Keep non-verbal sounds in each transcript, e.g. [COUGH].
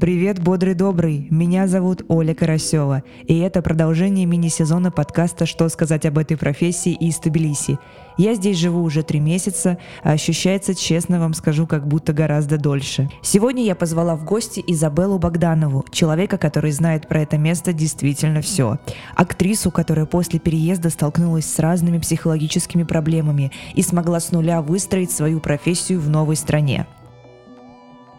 Привет, бодрый добрый! Меня зовут Оля Карасева, и это продолжение мини-сезона подкаста «Что сказать об этой профессии» из Тбилиси. Я здесь живу уже три месяца, а ощущается, честно вам скажу, как будто гораздо дольше. Сегодня я позвала в гости Изабеллу Богданову, человека, который знает про это место действительно все. Актрису, которая после переезда столкнулась с разными психологическими проблемами и смогла с нуля выстроить свою профессию в новой стране.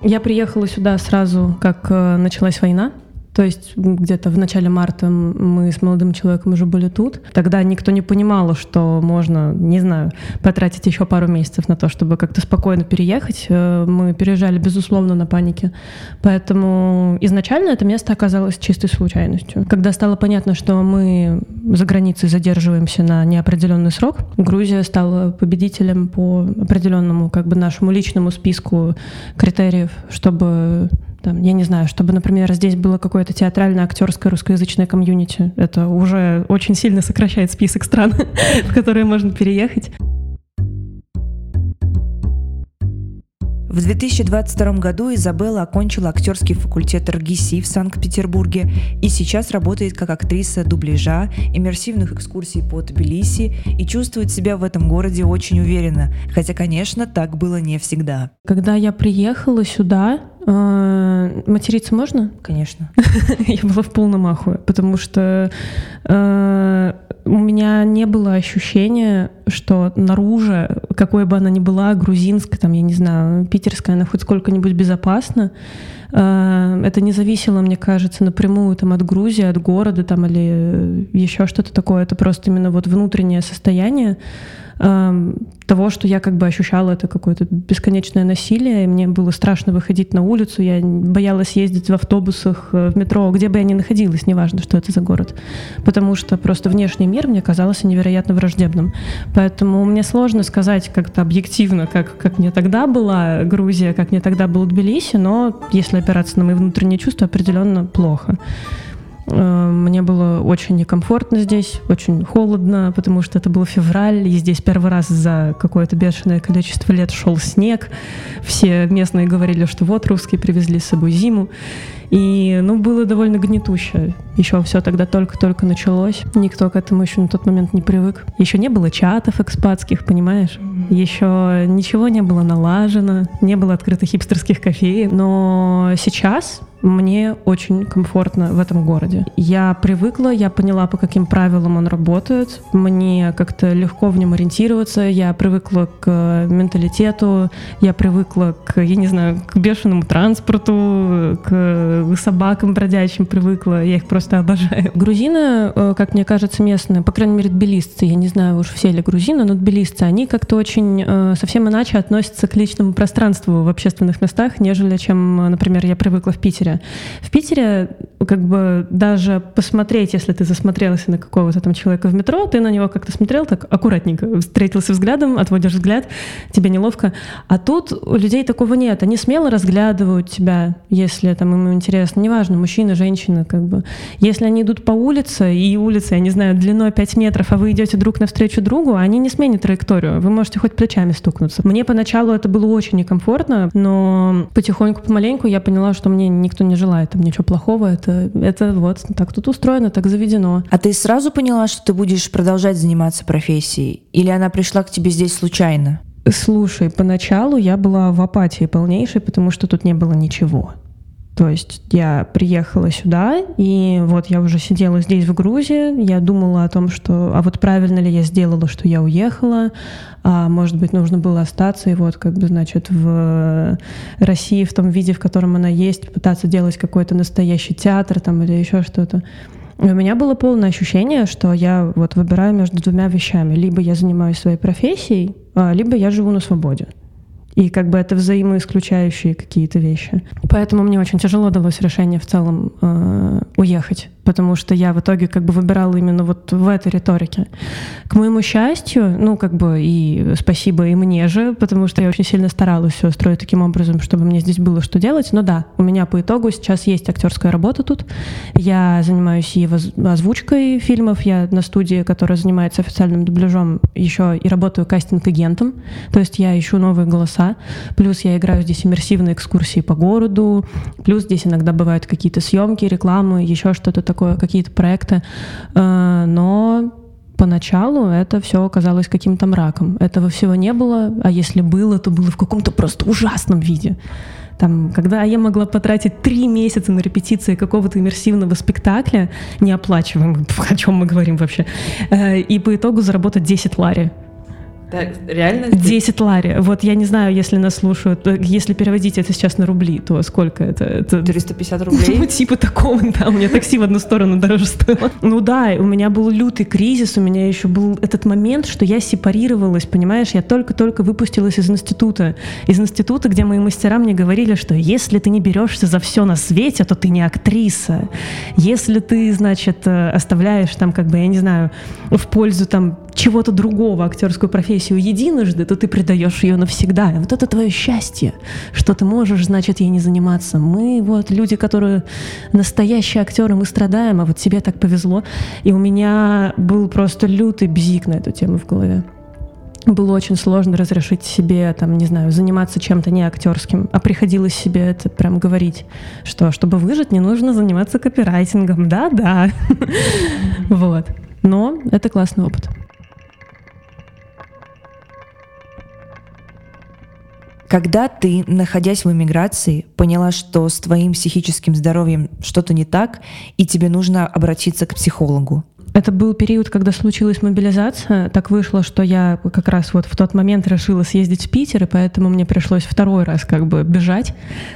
Я приехала сюда сразу, как э, началась война. То есть где-то в начале марта мы с молодым человеком уже были тут. Тогда никто не понимал, что можно, не знаю, потратить еще пару месяцев на то, чтобы как-то спокойно переехать. Э, мы переезжали, безусловно, на панике. Поэтому изначально это место оказалось чистой случайностью. Когда стало понятно, что мы за границей задерживаемся на неопределенный срок, Грузия стала победителем по определенному как бы нашему личному списку критериев, чтобы там, я не знаю, чтобы, например, здесь было какое-то театральное, актерское, русскоязычное комьюнити. Это уже очень сильно сокращает список стран, [LAUGHS] в которые можно переехать. В 2022 году Изабелла окончила актерский факультет РГСИ в Санкт-Петербурге и сейчас работает как актриса дубляжа, иммерсивных экскурсий по Тбилиси и чувствует себя в этом городе очень уверенно, хотя, конечно, так было не всегда. Когда я приехала сюда, материться можно? Конечно. [LAUGHS] Я была в полном ахуе, потому что э, у меня не было ощущения, что наружу, какой бы она ни была, грузинская, там, я не знаю, питерская, она хоть сколько-нибудь безопасна. Э, это не зависело, мне кажется, напрямую там, от Грузии, от города там, или еще что-то такое. Это просто именно вот внутреннее состояние того, что я как бы ощущала это какое-то бесконечное насилие, и мне было страшно выходить на улицу, я боялась ездить в автобусах, э, в метро, где бы я ни находилась, неважно, что это за город, потому что просто внешний мир мне казался невероятно враждебным. Поэтому мне сложно сказать как-то объективно, как, как мне тогда была Грузия, как мне тогда был Тбилиси, но если опираться на мои внутренние чувства, определенно плохо. Э, мне было очень некомфортно здесь, очень холодно, потому что это был февраль, и здесь первый раз за какое-то бешеное количество лет шел снег. Все местные говорили, что вот русские привезли с собой зиму. И, ну, было довольно гнетуще. Еще все тогда только-только началось. Никто к этому еще на тот момент не привык. Еще не было чатов экспатских, понимаешь? Еще ничего не было налажено, не было открытых хипстерских кофеев. Но сейчас мне очень комфортно в этом городе. Я привыкла, я поняла, по каким правилам он работает. Мне как-то легко в нем ориентироваться. Я привыкла к менталитету, я привыкла к, я не знаю, к бешеному транспорту, к собакам бродячим привыкла. Я их просто обожаю. Грузины, э, как мне кажется, местные, по крайней мере, тбилисцы, я не знаю уж все ли грузины, но тбилисцы, они как-то очень э, совсем иначе относятся к личному пространству в общественных местах, нежели чем, например, я привыкла в Питере. В Питере как бы даже посмотреть, если ты засмотрелся на какого-то там человека в метро, ты на него как-то смотрел так аккуратненько, встретился взглядом, отводишь взгляд, тебе неловко. А тут у людей такого нет. Они смело разглядывают тебя, если там им интересно. Неважно, мужчина, женщина, как бы. Если они идут по улице, и улица, я не знаю, длиной 5 метров, а вы идете друг навстречу другу, они не сменят траекторию. Вы можете хоть плечами стукнуться. Мне поначалу это было очень некомфортно, но потихоньку, помаленьку я поняла, что мне никто никто не желает там ничего плохого. Это, это вот так тут устроено, так заведено. А ты сразу поняла, что ты будешь продолжать заниматься профессией? Или она пришла к тебе здесь случайно? Слушай, поначалу я была в апатии полнейшей, потому что тут не было ничего. То есть я приехала сюда, и вот я уже сидела здесь, в Грузии, я думала о том, что, а вот правильно ли я сделала, что я уехала, а может быть, нужно было остаться, и вот как бы, значит, в России в том виде, в котором она есть, пытаться делать какой-то настоящий театр там или еще что-то. у меня было полное ощущение, что я вот выбираю между двумя вещами. Либо я занимаюсь своей профессией, а, либо я живу на свободе. И как бы это взаимоисключающие какие-то вещи. Поэтому мне очень тяжело далось решение в целом э, уехать потому что я в итоге как бы выбирала именно вот в этой риторике. К моему счастью, ну как бы и спасибо и мне же, потому что я очень сильно старалась все строить таким образом, чтобы мне здесь было что делать. Но да, у меня по итогу сейчас есть актерская работа тут. Я занимаюсь и озвучкой фильмов, я на студии, которая занимается официальным дубляжом, еще и работаю кастинг-агентом, то есть я ищу новые голоса, плюс я играю здесь иммерсивные экскурсии по городу, плюс здесь иногда бывают какие-то съемки, рекламы, еще что-то такое, какие-то проекты, э, но поначалу это все оказалось каким-то мраком. Этого всего не было, а если было, то было в каком-то просто ужасном виде. Там, когда я могла потратить три месяца на репетиции какого-то иммерсивного спектакля, неоплачиваемого, [LAUGHS] о чем мы говорим вообще, э, и по итогу заработать 10 лари. Да, реально? 10 лари. Вот я не знаю, если нас слушают, э, если переводить это сейчас на рубли, то сколько это? это... 350 [LAUGHS] рублей? Ну, типа такого, да, у меня такси в одну сторону дороже стоило. Ну да, у меня был лютый кризис, у меня еще был этот момент, что я сепарировалась, понимаешь, я только-только выпустилась из института. Из института, где мои мастера мне говорили, что если ты не берешься за все на свете, то ты не актриса. Если ты, значит, э, оставляешь там, как бы, я не знаю, в пользу там чего-то другого актерскую профессию единожды, то ты предаешь ее навсегда. Вот это твое счастье, что ты можешь, значит, ей не заниматься. Мы вот люди, которые настоящие актеры, мы страдаем, а вот тебе так повезло. И у меня был просто лютый бзик на эту тему в голове было очень сложно разрешить себе, там, не знаю, заниматься чем-то не актерским, а приходилось себе это прям говорить, что чтобы выжить, не нужно заниматься копирайтингом, да-да, [LAUGHS] вот. Но это классный опыт. Когда ты, находясь в эмиграции, поняла, что с твоим психическим здоровьем что-то не так, и тебе нужно обратиться к психологу? Это был период, когда случилась мобилизация. Так вышло, что я как раз вот в тот момент решила съездить в Питер, и поэтому мне пришлось второй раз как бы бежать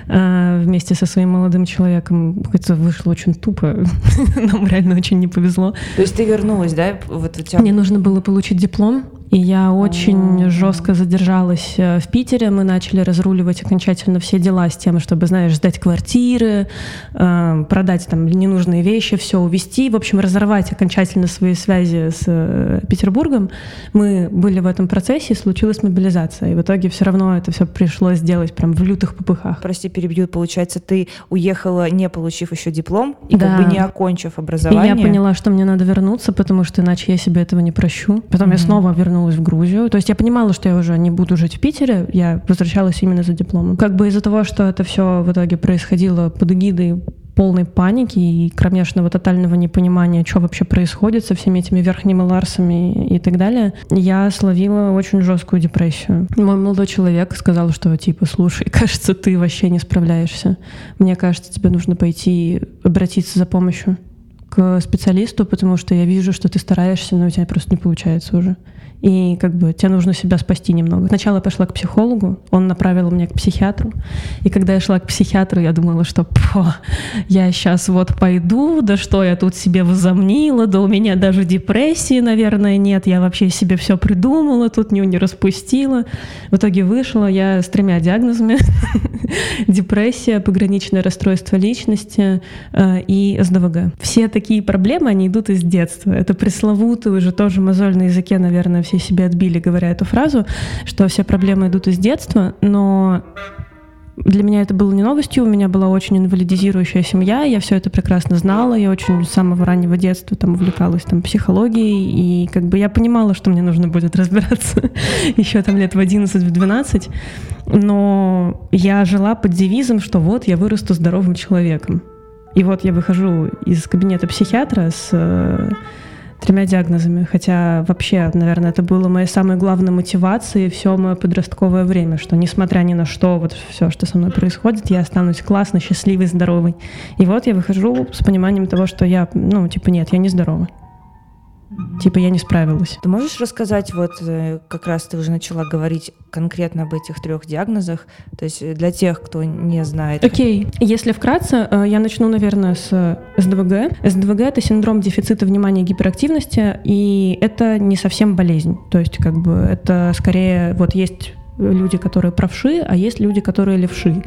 э, вместе со своим молодым человеком. Это вышло очень тупо. [LAUGHS] Нам реально очень не повезло. То есть ты вернулась, да? Вот у тебя... Мне нужно было получить диплом, и я очень жестко задержалась э, в Питере. Мы начали разруливать окончательно все дела с тем, чтобы, знаешь, сдать квартиры, э, продать там ненужные вещи, все увезти. В общем, разорвать окончательно свои связи с э, Петербургом. Мы были в этом процессе, и случилась мобилизация. И в итоге все равно это все пришлось сделать прям в лютых попыхах. Прости, перебью. Получается, ты уехала, не получив еще диплом, и да. как бы не окончив образование. И я поняла, что мне надо вернуться, потому что иначе я себе этого не прощу. Потом mm-hmm. я снова вернулась вернулась в Грузию. То есть я понимала, что я уже не буду жить в Питере, я возвращалась именно за дипломом. Как бы из-за того, что это все в итоге происходило под эгидой полной паники и кромешного тотального непонимания, что вообще происходит со всеми этими верхними ларсами и так далее, я словила очень жесткую депрессию. Мой молодой человек сказал, что типа, слушай, [LAUGHS] кажется, ты вообще не справляешься. Мне кажется, тебе нужно пойти обратиться за помощью к специалисту, потому что я вижу, что ты стараешься, но у тебя просто не получается уже и как бы тебе нужно себя спасти немного. Сначала я пошла к психологу, он направил меня к психиатру, и когда я шла к психиатру, я думала, что я сейчас вот пойду, да что я тут себе возомнила, да у меня даже депрессии, наверное, нет, я вообще себе все придумала, тут не, не распустила. В итоге вышла я с тремя диагнозами. [LAUGHS] Депрессия, пограничное расстройство личности э, и СДВГ. Все такие проблемы, они идут из детства. Это пресловутый уже тоже мозоль на языке, наверное, все все себе отбили, говоря эту фразу, что все проблемы идут из детства, но для меня это было не новостью, у меня была очень инвалидизирующая семья, я все это прекрасно знала, я очень с самого раннего детства там увлекалась там психологией, и как бы я понимала, что мне нужно будет разбираться [LAUGHS] еще там лет в 11, в 12, но я жила под девизом, что вот я вырасту здоровым человеком. И вот я выхожу из кабинета психиатра с тремя диагнозами. Хотя вообще, наверное, это было моей самой главной мотивацией все мое подростковое время, что несмотря ни на что, вот все, что со мной происходит, я останусь классной, счастливой, здоровой. И вот я выхожу с пониманием того, что я, ну, типа, нет, я не здорова. Типа я не справилась. Ты можешь рассказать, вот э, как раз ты уже начала говорить конкретно об этих трех диагнозах, то есть для тех, кто не знает. Окей, okay. если вкратце, э, я начну, наверное, с СДВГ. СДВГ — это синдром дефицита внимания и гиперактивности, и это не совсем болезнь. То есть как бы это скорее вот есть люди, которые правши, а есть люди, которые левши.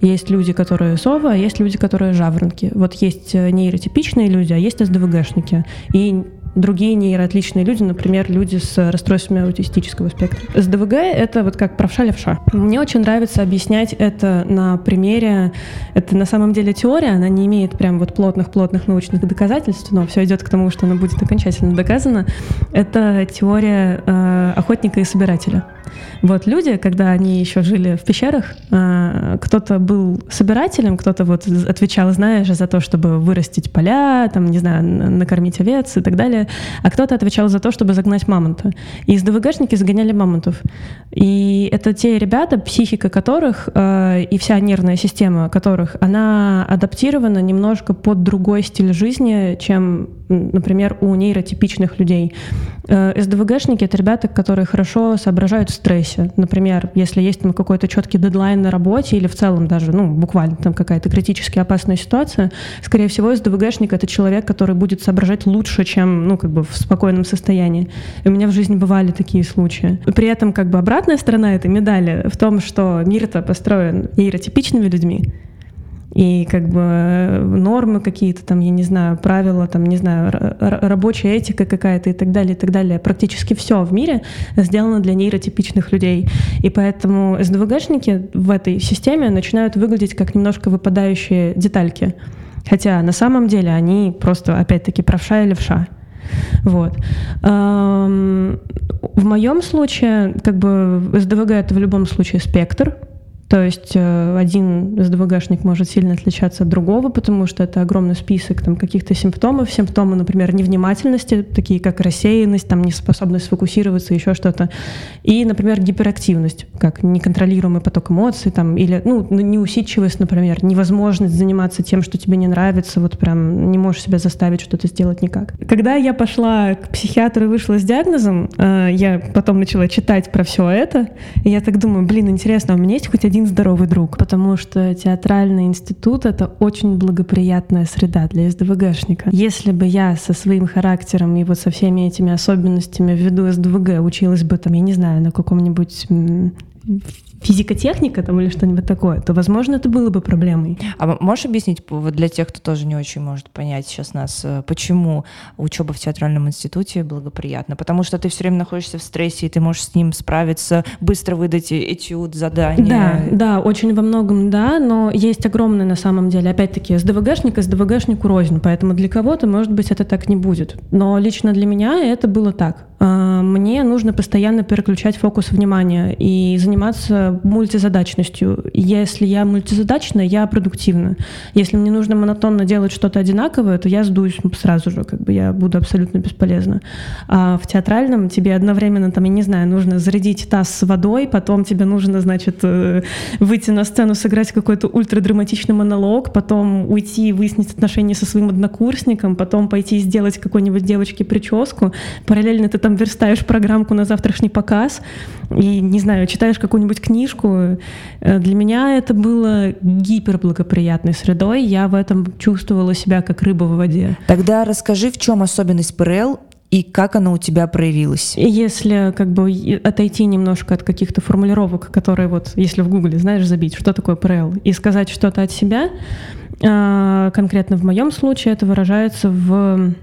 Есть люди, которые совы, а есть люди, которые жаворонки. Вот есть э, нейротипичные люди, а есть СДВГшники. И другие нейроотличные люди, например, люди с расстройствами аутистического спектра. СДВГ — это вот как правша-левша. Мне очень нравится объяснять это на примере, это на самом деле теория, она не имеет прям вот плотных-плотных научных доказательств, но все идет к тому, что она будет окончательно доказана. Это теория э, охотника и собирателя. Вот люди, когда они еще жили в пещерах, э, кто-то был собирателем, кто-то вот отвечал, знаешь, за то, чтобы вырастить поля, там, не знаю, накормить овец и так далее, а кто-то отвечал за то, чтобы загнать мамонта. И из ДВГшники загоняли мамонтов. И это те ребята, психика которых э, и вся нервная система которых, она адаптирована немножко под другой стиль жизни, чем, например, у нейротипичных людей. Э, СДВГшники — это ребята, которые хорошо соображают в стрессе. Например, если есть там какой-то четкий дедлайн на работе или в целом даже, ну, буквально там какая-то критически опасная ситуация, скорее всего, СДВГшник — это человек, который будет соображать лучше, чем, ну, как бы в спокойном состоянии. И у меня в жизни бывали такие случаи. При этом, как бы, обратная сторона этой медали в том, что мир-то построен нейротипичными людьми, и как бы нормы какие-то там, я не знаю, правила, там, не знаю, рабочая этика какая-то и так далее, и так далее. Практически все в мире сделано для нейротипичных людей. И поэтому СДВГшники в этой системе начинают выглядеть как немножко выпадающие детальки. Хотя на самом деле они просто, опять-таки, правша и левша. Вот. В моем случае, как бы СДВГ это в любом случае спектр, то есть э, один СДВГшник может сильно отличаться от другого, потому что это огромный список там, каких-то симптомов. Симптомы, например, невнимательности, такие как рассеянность, там, неспособность сфокусироваться, еще что-то. И, например, гиперактивность, как неконтролируемый поток эмоций, там, или ну, неусидчивость, например, невозможность заниматься тем, что тебе не нравится, вот прям не можешь себя заставить что-то сделать никак. Когда я пошла к психиатру и вышла с диагнозом, э, я потом начала читать про все это, и я так думаю, блин, интересно, а у меня есть хоть один один здоровый друг, потому что театральный институт — это очень благоприятная среда для СДВГшника. Если бы я со своим характером и вот со всеми этими особенностями ввиду СДВГ училась бы там, я не знаю, на каком-нибудь физикотехника там или что-нибудь такое, то, возможно, это было бы проблемой. А можешь объяснить вот для тех, кто тоже не очень может понять сейчас нас, э, почему учеба в театральном институте благоприятна? Потому что ты все время находишься в стрессе, и ты можешь с ним справиться, быстро выдать этюд, задание. Да, да, очень во многом да, но есть огромное на самом деле, опять-таки, СДВГшник и СДВГшнику рознь, поэтому для кого-то, может быть, это так не будет. Но лично для меня это было так. А, мне нужно постоянно переключать фокус внимания и заниматься мультизадачностью. Если я мультизадачна, я продуктивна. Если мне нужно монотонно делать что-то одинаковое, то я сдуюсь сразу же, как бы я буду абсолютно бесполезна. А в театральном тебе одновременно, там, я не знаю, нужно зарядить таз с водой, потом тебе нужно, значит, э, выйти на сцену, сыграть какой-то ультрадраматичный монолог, потом уйти, выяснить отношения со своим однокурсником, потом пойти сделать какой-нибудь девочке прическу. Параллельно ты там верстаешь программку на завтрашний показ и, не знаю, читаешь какую-нибудь книжку. Э, для меня это было гиперблагоприятной средой. Я в этом чувствовала себя как рыба в воде. Тогда расскажи, в чем особенность ПРЛ и как она у тебя проявилась? Если как бы отойти немножко от каких-то формулировок, которые вот, если в Гугле, знаешь, забить, что такое ПРЛ, и сказать что-то от себя, э, конкретно в моем случае это выражается в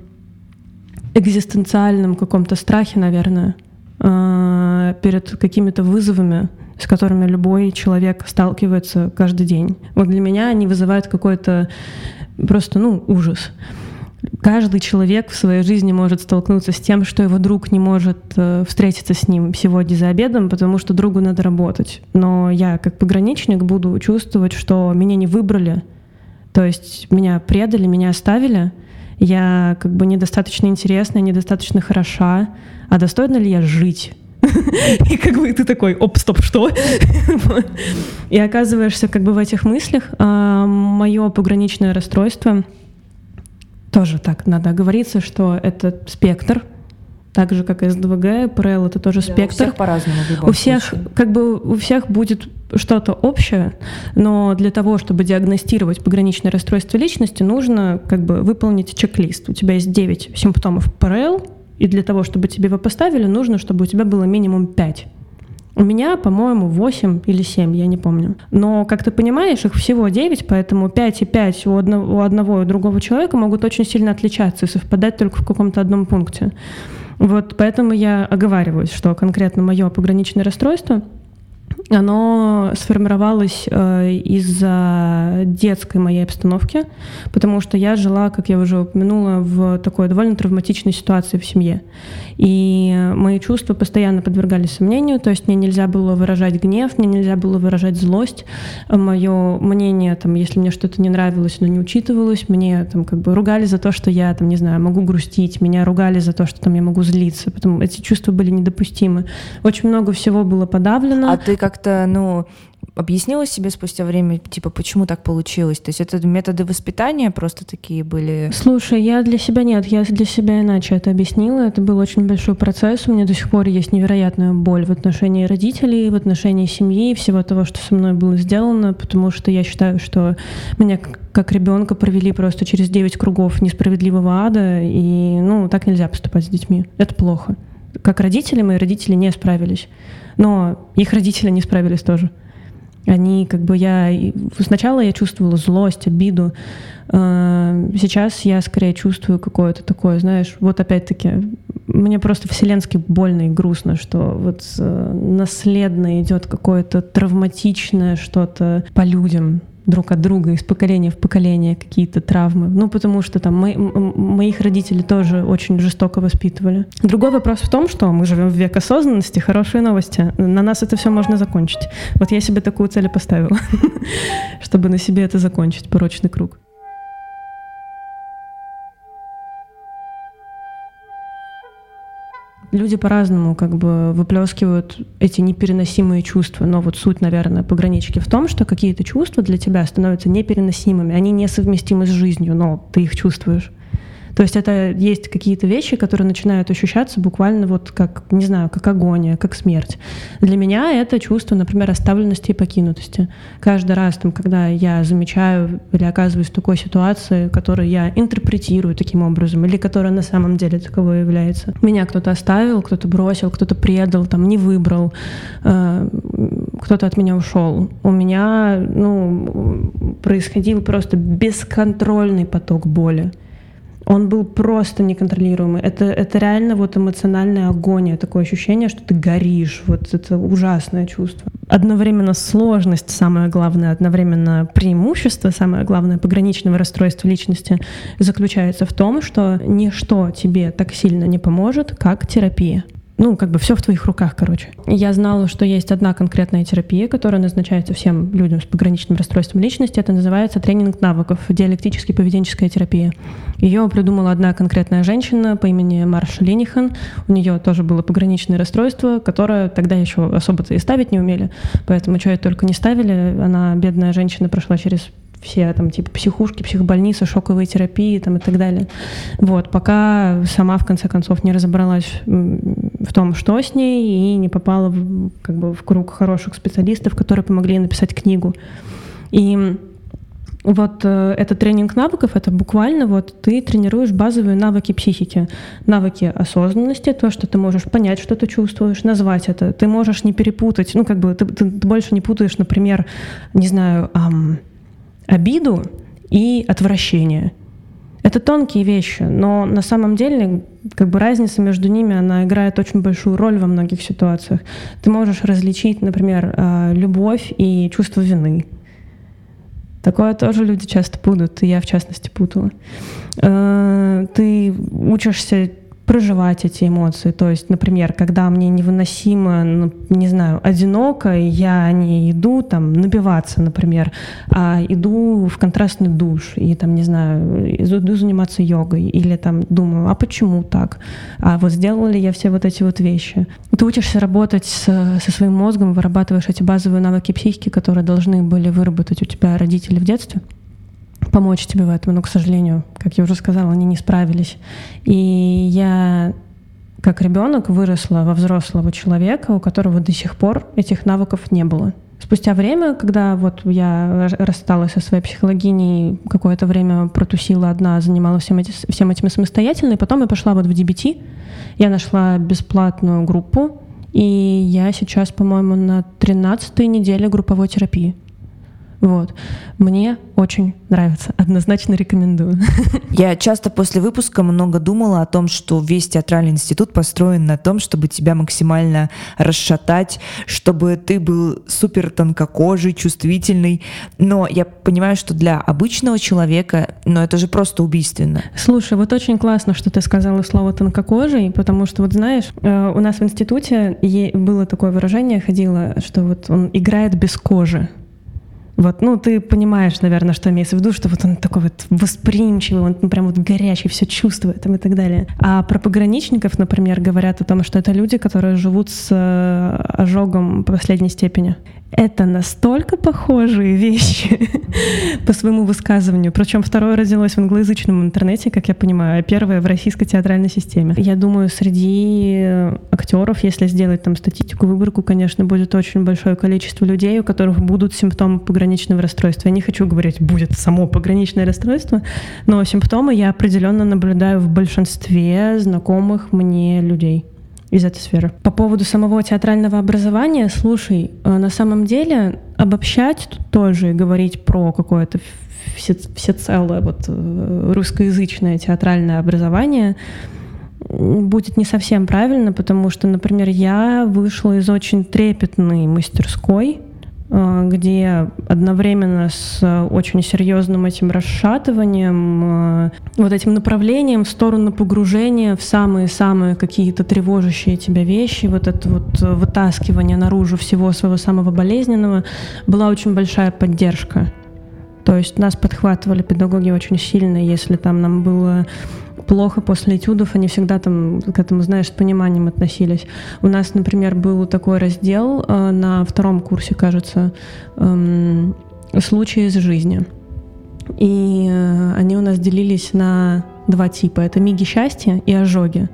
экзистенциальном каком-то страхе, наверное, э, перед какими-то вызовами, с которыми любой человек сталкивается каждый день. Вот для меня они вызывают какой-то просто, ну, ужас. Каждый человек в своей жизни может столкнуться с тем, что его друг не может э, встретиться с ним сегодня за обедом, потому что другу надо работать. Но я, как пограничник, буду чувствовать, что меня не выбрали, то есть меня предали, меня оставили — я как бы недостаточно интересная, недостаточно хороша, а достойна ли я жить? [LAUGHS] И как бы ты такой, оп, стоп, что? [LAUGHS] И оказываешься как бы в этих мыслях. А мое пограничное расстройство тоже так надо оговориться, что это спектр, так же, как и СДВГ, ПРЛ это тоже да, спектр. У всех по-разному. У всех, случае. как бы, у всех будет что-то общее, но для того, чтобы диагностировать пограничное расстройство личности, нужно как бы выполнить чек-лист. У тебя есть 9 симптомов ПРЛ, и для того, чтобы тебе его поставили, нужно, чтобы у тебя было минимум 5. У меня, по-моему, 8 или 7, я не помню. Но, как ты понимаешь, их всего 9, поэтому 5 и 5 у одного, у одного и другого человека могут очень сильно отличаться и совпадать только в каком-то одном пункте. Вот поэтому я оговариваюсь, что конкретно мое пограничное расстройство — оно сформировалось э, из-за детской моей обстановки, потому что я жила, как я уже упомянула, в такой довольно травматичной ситуации в семье. И мои чувства постоянно подвергались сомнению, то есть мне нельзя было выражать гнев, мне нельзя было выражать злость. Мое мнение, там, если мне что-то не нравилось, но не учитывалось, мне там как бы ругали за то, что я, там, не знаю, могу грустить, меня ругали за то, что там я могу злиться, потому эти чувства были недопустимы. Очень много всего было подавлено. А ты как-то, ну, объяснила себе спустя время, типа, почему так получилось? То есть это методы воспитания просто такие были? Слушай, я для себя нет, я для себя иначе это объяснила. Это был очень большой процесс. У меня до сих пор есть невероятная боль в отношении родителей, в отношении семьи, всего того, что со мной было сделано, потому что я считаю, что меня как ребенка провели просто через 9 кругов несправедливого ада, и, ну, так нельзя поступать с детьми. Это плохо. Как родители, мои родители не справились. Но их родители не справились тоже. Они как бы я... Сначала я чувствовала злость, обиду. Э, сейчас я скорее чувствую какое-то такое, знаешь, вот опять-таки, мне просто вселенски больно и грустно, что вот э, наследно идет какое-то травматичное что-то по людям, друг от друга из поколения в поколение какие-то травмы. Ну, потому что там мои, моих родителей тоже очень жестоко воспитывали. Другой вопрос в том, что мы живем в век осознанности, хорошие новости. На нас это все можно закончить. Вот я себе такую цель поставила, [LAUGHS] чтобы на себе это закончить, порочный круг. Люди по-разному как бы выплескивают эти непереносимые чувства. Но вот суть, наверное, погранички в том, что какие-то чувства для тебя становятся непереносимыми, они несовместимы с жизнью, но ты их чувствуешь. То есть это есть какие-то вещи, которые начинают ощущаться буквально вот как, не знаю, как агония, как смерть. Для меня это чувство, например, оставленности и покинутости. Каждый раз, там, когда я замечаю или оказываюсь в такой ситуации, которую я интерпретирую таким образом, или которая на самом деле таковой является. Меня кто-то оставил, кто-то бросил, кто-то предал, там, не выбрал, э, кто-то от меня ушел. У меня ну, происходил просто бесконтрольный поток боли он был просто неконтролируемый. Это, это реально вот эмоциональная агония, такое ощущение, что ты горишь. Вот это ужасное чувство. Одновременно сложность, самое главное, одновременно преимущество, самое главное, пограничного расстройства личности заключается в том, что ничто тебе так сильно не поможет, как терапия ну, как бы все в твоих руках, короче. Я знала, что есть одна конкретная терапия, которая назначается всем людям с пограничным расстройством личности. Это называется тренинг навыков, диалектически поведенческая терапия. Ее придумала одна конкретная женщина по имени Марша Ленихан. У нее тоже было пограничное расстройство, которое тогда еще особо-то и ставить не умели. Поэтому это только не ставили. Она, бедная женщина, прошла через все там типа психушки, психбольницы, шоковые терапии там и так далее. Вот, пока сама в конце концов не разобралась в том, что с ней, и не попала в, как бы в круг хороших специалистов, которые помогли написать книгу. И вот э, этот тренинг навыков, это буквально вот ты тренируешь базовые навыки психики, навыки осознанности, то, что ты можешь понять, что ты чувствуешь, назвать это. Ты можешь не перепутать, ну как бы ты, ты, ты больше не путаешь, например, не знаю, эм, обиду и отвращение. Это тонкие вещи, но на самом деле как бы разница между ними, она играет очень большую роль во многих ситуациях. Ты можешь различить, например, э, любовь и чувство вины. Такое тоже люди часто путают, и я в частности путала. Э, ты учишься проживать эти эмоции. То есть, например, когда мне невыносимо, ну, не знаю, одиноко, я не иду там набиваться, например, а иду в контрастный душ и там, не знаю, иду заниматься йогой или там думаю, а почему так? А вот сделала ли я все вот эти вот вещи? Ты учишься работать с, со своим мозгом, вырабатываешь эти базовые навыки психики, которые должны были выработать у тебя родители в детстве помочь тебе в этом, но, к сожалению, как я уже сказала, они не справились. И я как ребенок выросла во взрослого человека, у которого до сих пор этих навыков не было. Спустя время, когда вот я рассталась со своей психологиней, какое-то время протусила одна, занималась всем, эти, всем этим самостоятельно, и потом я пошла вот в DBT, я нашла бесплатную группу, И я сейчас, по-моему, на 13 неделе групповой терапии. Вот. Мне очень нравится. Однозначно рекомендую. Я часто после выпуска много думала о том, что весь театральный институт построен на том, чтобы тебя максимально расшатать, чтобы ты был супер тонкокожий, чувствительный. Но я понимаю, что для обычного человека, ну это же просто убийственно. Слушай, вот очень классно, что ты сказала слово тонкокожий, потому что вот знаешь, э, у нас в институте было такое выражение, ходило, что вот он играет без кожи. Вот, ну, ты понимаешь, наверное, что имеется в виду, что вот он такой вот восприимчивый, он прям вот горячий, все чувствует и так далее. А про пограничников, например, говорят о том, что это люди, которые живут с э, ожогом последней степени это настолько похожие вещи [LAUGHS] по своему высказыванию. Причем второе родилось в англоязычном интернете, как я понимаю, а первое в российской театральной системе. Я думаю, среди актеров, если сделать там статистику, выборку, конечно, будет очень большое количество людей, у которых будут симптомы пограничного расстройства. Я не хочу говорить, будет само пограничное расстройство, но симптомы я определенно наблюдаю в большинстве знакомых мне людей из этой сферы. По поводу самого театрального образования, слушай, э, на самом деле обобщать тут тоже и говорить про какое-то все, всецелое вот э, русскоязычное театральное образование будет не совсем правильно, потому что, например, я вышла из очень трепетной мастерской, где одновременно с очень серьезным этим расшатыванием, э, вот этим направлением в сторону погружения в самые-самые какие-то тревожащие тебя вещи, вот это вот вытаскивание наружу всего своего самого болезненного, была очень большая поддержка. То есть нас подхватывали педагоги очень сильно, если там нам было плохо после этюдов, они всегда там к этому, знаешь, с пониманием относились. У нас, например, был такой раздел э, на втором курсе, кажется, э, «Случаи из жизни». И э, они у нас делились на два типа. Это миги счастья и ожоги.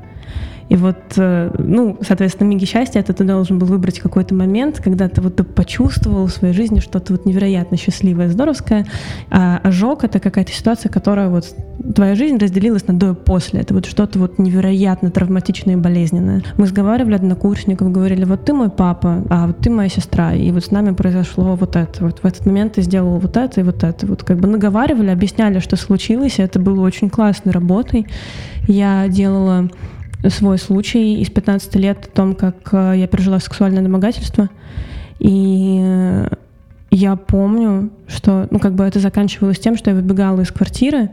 И вот, э, ну, соответственно, миги счастья, это ты должен был выбрать какой-то момент, когда ты вот почувствовал в своей жизни что-то вот невероятно счастливое, здоровское. А ожог — это какая-то ситуация, которая вот твоя жизнь разделилась на до и после. Это вот что-то вот невероятно травматичное и болезненное. Мы разговаривали однокурсников, говорили, вот ты мой папа, а вот ты моя сестра, и вот с нами произошло вот это. Вот в этот момент ты сделал вот это и вот это. Вот как бы наговаривали, объясняли, что случилось, и это было очень классной работой. Я делала свой случай из 15 лет о том, как э, я пережила сексуальное домогательство. И э, я помню, что ну, как бы это заканчивалось тем, что я выбегала из квартиры,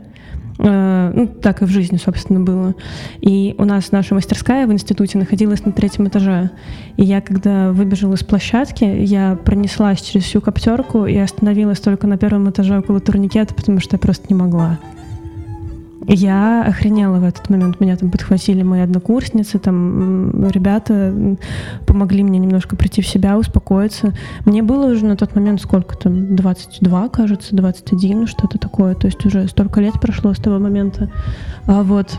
э, ну, так и в жизни, собственно, было. И у нас наша мастерская в институте находилась на третьем этаже. И я, когда выбежала из площадки, я пронеслась через всю коптерку и остановилась только на первом этаже около турникета, потому что я просто не могла. Я охренела в этот момент. Меня там подхватили мои однокурсницы, там ребята помогли мне немножко прийти в себя, успокоиться. Мне было уже на тот момент сколько там, 22, кажется, 21, что-то такое. То есть уже столько лет прошло с того момента. А вот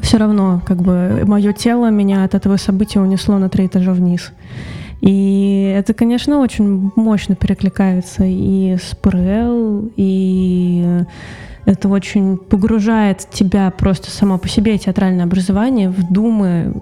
все равно, как бы, мое тело меня от этого события унесло на три этажа вниз. И это, конечно, очень мощно перекликается и с ПРЛ, и это очень погружает тебя просто само по себе театральное образование в думы,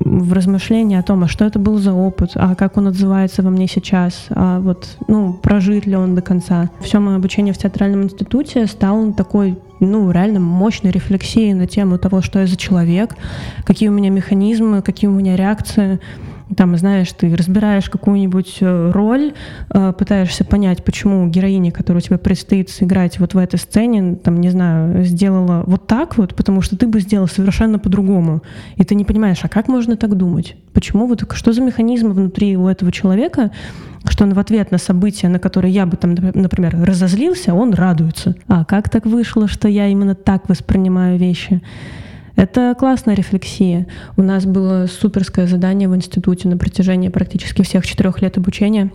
в размышления о том, а что это был за опыт, а как он отзывается во мне сейчас, а вот, ну, прожит ли он до конца. Все мое обучение в театральном институте стало такой, ну, реально мощной рефлексией на тему того, что я за человек, какие у меня механизмы, какие у меня реакции, там, знаешь, ты разбираешь какую-нибудь э, роль, э, пытаешься понять, почему героиня, которую тебе предстоит сыграть вот в этой сцене, там, не знаю, сделала вот так вот, потому что ты бы сделал совершенно по-другому. И ты не понимаешь, а как можно так думать? Почему вот, что за механизмы внутри у этого человека, что он в ответ на события, на которые я бы там, например, разозлился, он радуется. А как так вышло, что я именно так воспринимаю вещи? Это классная рефлексия. У нас было суперское задание в институте на протяжении практически всех четырех лет обучения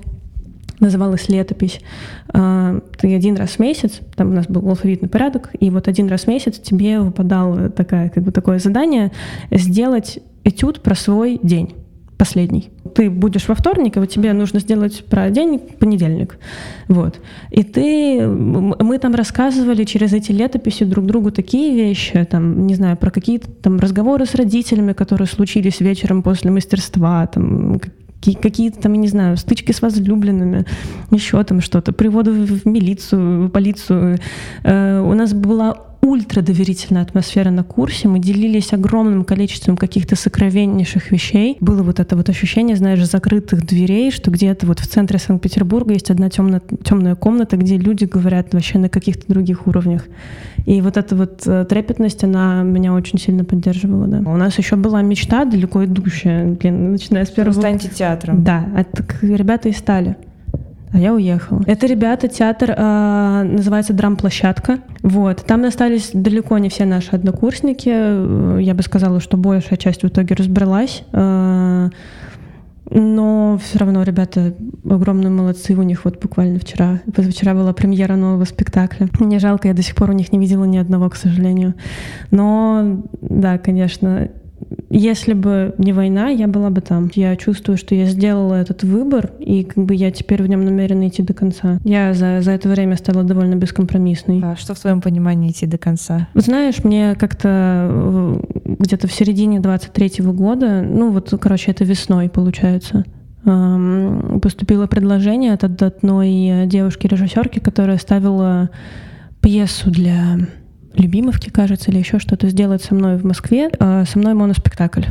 называлась летопись. А, ты один раз в месяц, там у нас был алфавитный порядок, и вот один раз в месяц тебе выпадало такая, как бы такое задание сделать этюд про свой день последний. Ты будешь во вторник, и вот тебе нужно сделать про день понедельник. Вот. И ты, мы там рассказывали через эти летописи друг другу такие вещи, там, не знаю, про какие-то там разговоры с родителями, которые случились вечером после мастерства, там, какие-то там, я не знаю, стычки с возлюбленными, еще там что-то, приводы в милицию, в полицию. Э, у нас была ультрадоверительная атмосфера на курсе. Мы делились огромным количеством каких-то сокровеннейших вещей. Было вот это вот ощущение, знаешь, закрытых дверей, что где-то вот в центре Санкт-Петербурга есть одна темная, темная комната, где люди говорят вообще на каких-то других уровнях. И вот эта вот э, трепетность, она меня очень сильно поддерживала, да. У нас еще была мечта далеко идущая, блин, начиная с первого... Станьте театром. Да, это ребята и стали а я уехала. Это ребята, театр э, называется «Драм-площадка». Вот. Там остались далеко не все наши однокурсники. Я бы сказала, что большая часть в итоге разбралась. Э, но все равно ребята огромные молодцы. У них вот буквально вчера, позавчера была премьера нового спектакля. Мне жалко, я до сих пор у них не видела ни одного, к сожалению. Но да, конечно, если бы не война, я была бы там. Я чувствую, что я сделала этот выбор, и как бы я теперь в нем намерена идти до конца. Я за, за это время стала довольно бескомпромиссной. А что в твоем понимании идти до конца? Знаешь, мне как-то э, где-то в середине 23 года, ну вот, короче, это весной получается, поступило предложение от одной девушки-режиссерки, которая ставила пьесу для Любимовки, кажется, или еще что-то сделать со мной в Москве. А со мной моноспектакль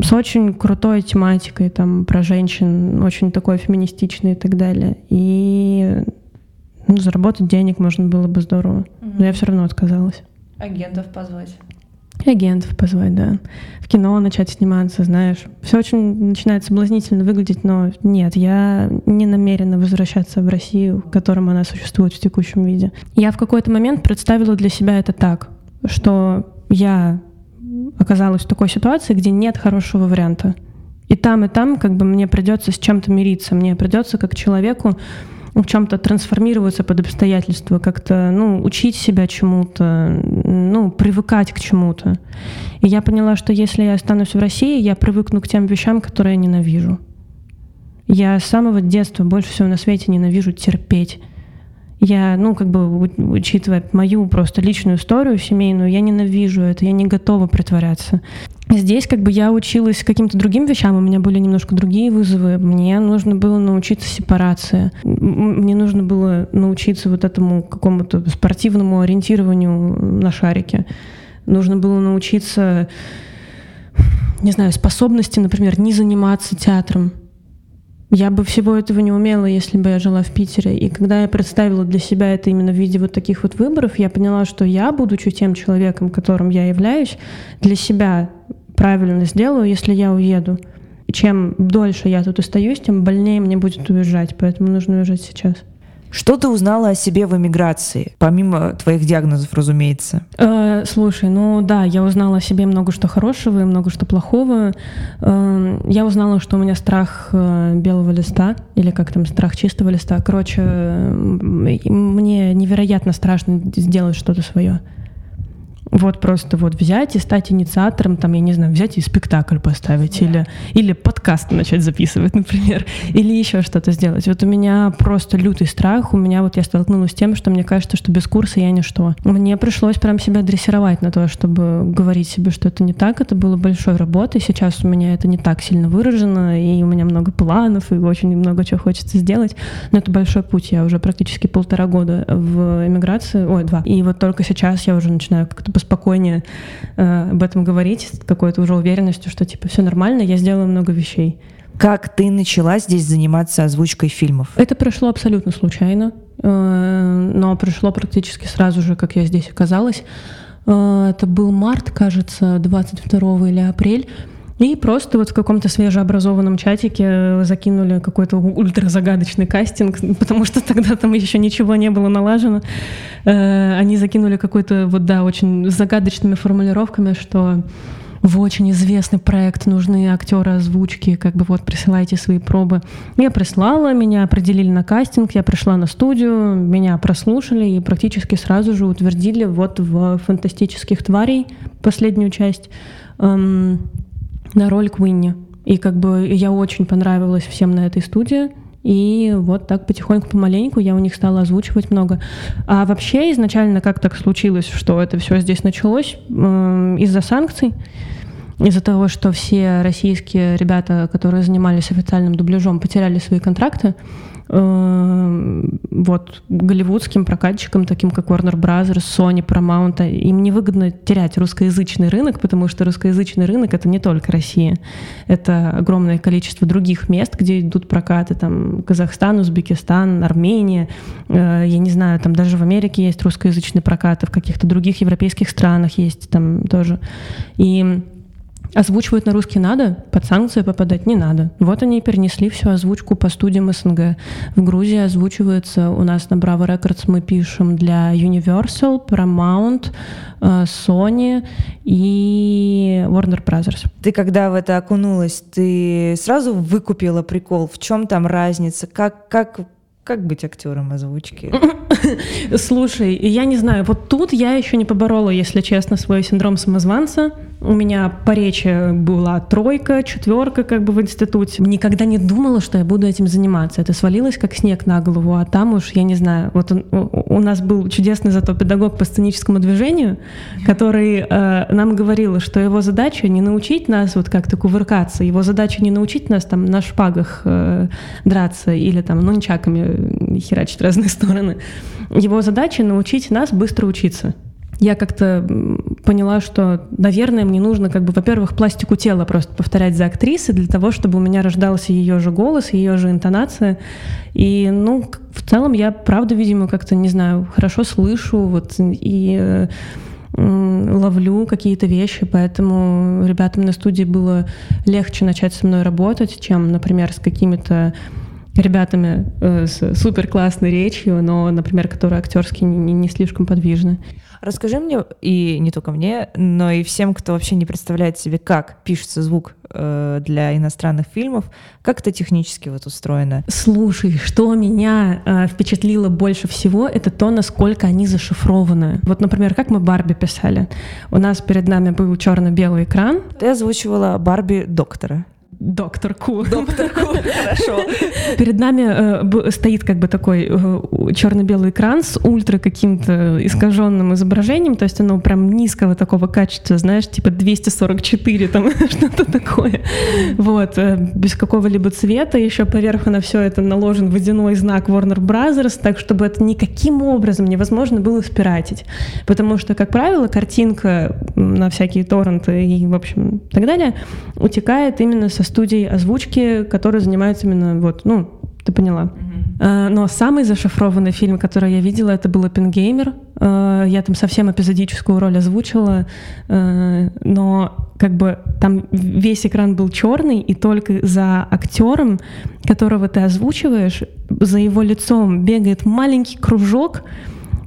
с очень крутой тематикой там про женщин, очень такой феминистичный и так далее. И ну, заработать денег можно было бы здорово. Но я все равно отказалась. Агентов позвать агентов позвать, да. В кино начать сниматься, знаешь. Все очень начинает соблазнительно выглядеть, но нет, я не намерена возвращаться в Россию, в котором она существует в текущем виде. Я в какой-то момент представила для себя это так, что я оказалась в такой ситуации, где нет хорошего варианта. И там, и там как бы мне придется с чем-то мириться. Мне придется как человеку в чем-то трансформироваться под обстоятельства, как-то, ну, учить себя чему-то, ну, привыкать к чему-то. И я поняла, что если я останусь в России, я привыкну к тем вещам, которые я ненавижу. Я с самого детства больше всего на свете ненавижу терпеть. Я, ну, как бы, учитывая мою просто личную историю семейную, я ненавижу это, я не готова притворяться. Здесь как бы я училась каким-то другим вещам, у меня были немножко другие вызовы. Мне нужно было научиться сепарации. Мне нужно было научиться вот этому какому-то спортивному ориентированию на шарике. Нужно было научиться, не знаю, способности, например, не заниматься театром я бы всего этого не умела, если бы я жила в Питере. И когда я представила для себя это именно в виде вот таких вот выборов, я поняла, что я, будучи тем человеком, которым я являюсь, для себя правильно сделаю, если я уеду. И чем дольше я тут остаюсь, тем больнее мне будет уезжать. Поэтому нужно уезжать сейчас. Что ты узнала о себе в эмиграции, помимо твоих диагнозов, разумеется? Э, слушай, ну да, я узнала о себе много что хорошего и много что плохого. Э, я узнала, что у меня страх э, белого листа, или как там, страх чистого листа. Короче, мне невероятно страшно сделать что-то свое. Вот просто вот взять и стать инициатором, там, я не знаю, взять и спектакль поставить, да. или, или подкаст начать записывать, [LAUGHS] например, или еще что-то сделать. Вот у меня просто лютый страх, у меня вот я столкнулась с тем, что мне кажется, что без курса я ничто. Мне пришлось прям себя дрессировать на то, чтобы говорить себе, что это не так, это было большой работой, сейчас у меня это не так сильно выражено, и у меня много планов, и очень много чего хочется сделать, но это большой путь, я уже практически полтора года в эмиграции, ой, два, и вот только сейчас я уже начинаю как-то поспокойнее э, об этом говорить, с какой-то уже уверенностью, что типа все нормально, я сделала много вещей. Как ты начала здесь заниматься озвучкой фильмов? Это прошло абсолютно случайно, э, но пришло практически сразу же, как я здесь оказалась. Э, это был март, кажется, 22 или апрель. И просто вот в каком-то свежеобразованном чатике закинули какой-то ультразагадочный кастинг, [LAUGHS] потому что тогда там еще ничего не было налажено. Э, они закинули какой-то вот, да, очень загадочными формулировками, что в очень известный проект нужны актеры озвучки, как бы вот присылайте свои пробы. Я прислала, меня определили на кастинг, я пришла на студию, меня прослушали и практически сразу же утвердили вот в «Фантастических тварей» последнюю часть. Эм, на роль Куинни. И как бы я очень понравилась всем на этой студии. И вот так потихоньку, помаленьку я у них стала озвучивать много. А вообще изначально как так случилось, что это все здесь началось? Из-за санкций из-за того, что все российские ребята, которые занимались официальным дубляжом, потеряли свои контракты, вот голливудским прокатчикам, таким как Warner Bros., Sony, Paramount, им невыгодно терять русскоязычный рынок, потому что русскоязычный рынок — это не только Россия. Это огромное количество других мест, где идут прокаты, там Казахстан, Узбекистан, Армения, э, я не знаю, там даже в Америке есть русскоязычные прокаты, в каких-то других европейских странах есть там тоже. И Озвучивать на русский надо, под санкции попадать не надо. Вот они и перенесли всю озвучку по студиям СНГ. В Грузии озвучивается у нас на Bravo Records мы пишем для Universal, Paramount, э, Sony и Warner Brothers. Ты когда в это окунулась, ты сразу выкупила прикол? В чем там разница? Как, как как быть актером озвучки? [LAUGHS] Слушай, я не знаю, вот тут я еще не поборола, если честно, свой синдром самозванца. У меня по речи была тройка, четверка как бы в институте. Никогда не думала, что я буду этим заниматься. Это свалилось как снег на голову, а там уж, я не знаю, вот он, у нас был чудесный зато педагог по сценическому движению, который э, нам говорил, что его задача не научить нас вот как-то кувыркаться, его задача не научить нас там на шпагах э, драться или там нунчаками херачить разные [LAUGHS] стороны. Его задача научить нас быстро учиться я как-то поняла, что, наверное, мне нужно, как бы, во-первых, пластику тела просто повторять за актрисой для того, чтобы у меня рождался ее же голос, ее же интонация. И, ну, в целом я, правда, видимо, как-то, не знаю, хорошо слышу, вот, и э, ловлю какие-то вещи, поэтому ребятам на студии было легче начать со мной работать, чем, например, с какими-то ребятами э, с супер классной речью, но, например, которые актерски не, не слишком подвижны. Расскажи мне, и не только мне, но и всем, кто вообще не представляет себе, как пишется звук э, для иностранных фильмов, как это технически вот устроено? Слушай, что меня э, впечатлило больше всего, это то, насколько они зашифрованы. Вот, например, как мы Барби писали. У нас перед нами был черно-белый экран. Ты озвучивала Барби доктора. Доктор Ку. Доктор Ку, хорошо. Перед нами э, стоит как бы такой э, черно-белый экран с ультра каким-то искаженным изображением, то есть оно прям низкого такого качества, знаешь, типа 244 там [LAUGHS] что-то такое. Вот, э, без какого-либо цвета, еще поверх на все это наложен водяной знак Warner Brothers, так чтобы это никаким образом невозможно было спиратить. Потому что, как правило, картинка на всякие торренты и, в общем, так далее утекает именно со студий озвучки, которые занимаются именно вот, ну, ты поняла. Uh-huh. Но самый зашифрованный фильм, который я видела, это был «Оппенгеймер». А, я там совсем эпизодическую роль озвучила, а, но как бы там весь экран был черный, и только за актером, которого ты озвучиваешь, за его лицом бегает маленький кружок,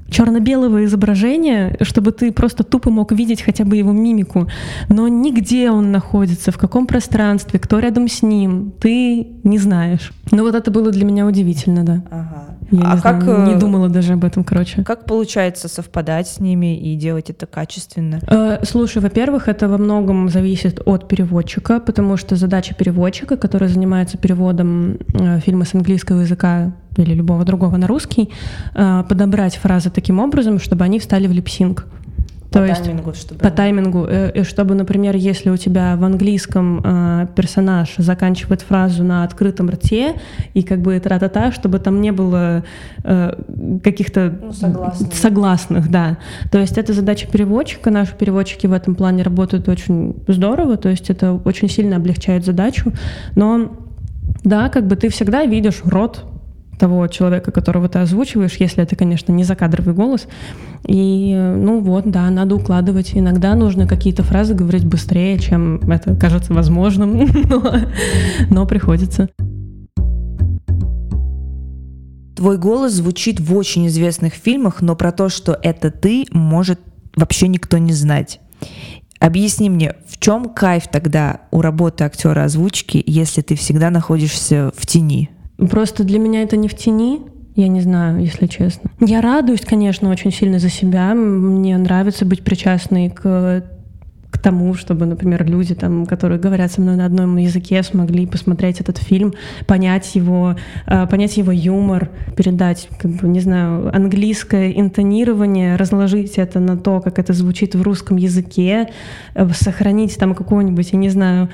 черно-белого изображения, чтобы ты просто тупо мог видеть хотя бы его мимику. Но нигде он находится, в каком пространстве, кто рядом с ним, ты не знаешь. Но вот это было для меня удивительно, да. Ага. Я а не, как, знаю, не э, думала даже об этом, короче. Как получается совпадать с ними и делать это качественно? Э, слушай, во-первых, это во многом зависит от переводчика, потому что задача переводчика, который занимается переводом э, фильма с английского языка или любого другого на русский, э, подобрать фразы таким образом, чтобы они встали в липсинг. То по есть таймингу, чтобы... по таймингу, э, чтобы, например, если у тебя в английском э, персонаж заканчивает фразу на открытом рте и как бы тра-та-та, чтобы там не было э, каких-то ну, согласных. согласных, да. То есть это задача переводчика. Наши переводчики в этом плане работают очень здорово, то есть это очень сильно облегчает задачу. Но да, как бы ты всегда видишь рот того человека, которого ты озвучиваешь, если это, конечно, не закадровый голос. И, ну вот, да, надо укладывать. Иногда нужно какие-то фразы говорить быстрее, чем это кажется возможным, [LAUGHS] но, но приходится. Твой голос звучит в очень известных фильмах, но про то, что это ты, может вообще никто не знать. Объясни мне, в чем кайф тогда у работы актера озвучки, если ты всегда находишься в тени? Просто для меня это не в тени, я не знаю, если честно. Я радуюсь, конечно, очень сильно за себя. Мне нравится быть причастной к к тому, чтобы, например, люди, там, которые говорят со мной на одном языке, смогли посмотреть этот фильм, понять его, э, понять его юмор, передать, как бы, не знаю, английское интонирование, разложить это на то, как это звучит в русском языке, э, сохранить там какую-нибудь, я не знаю,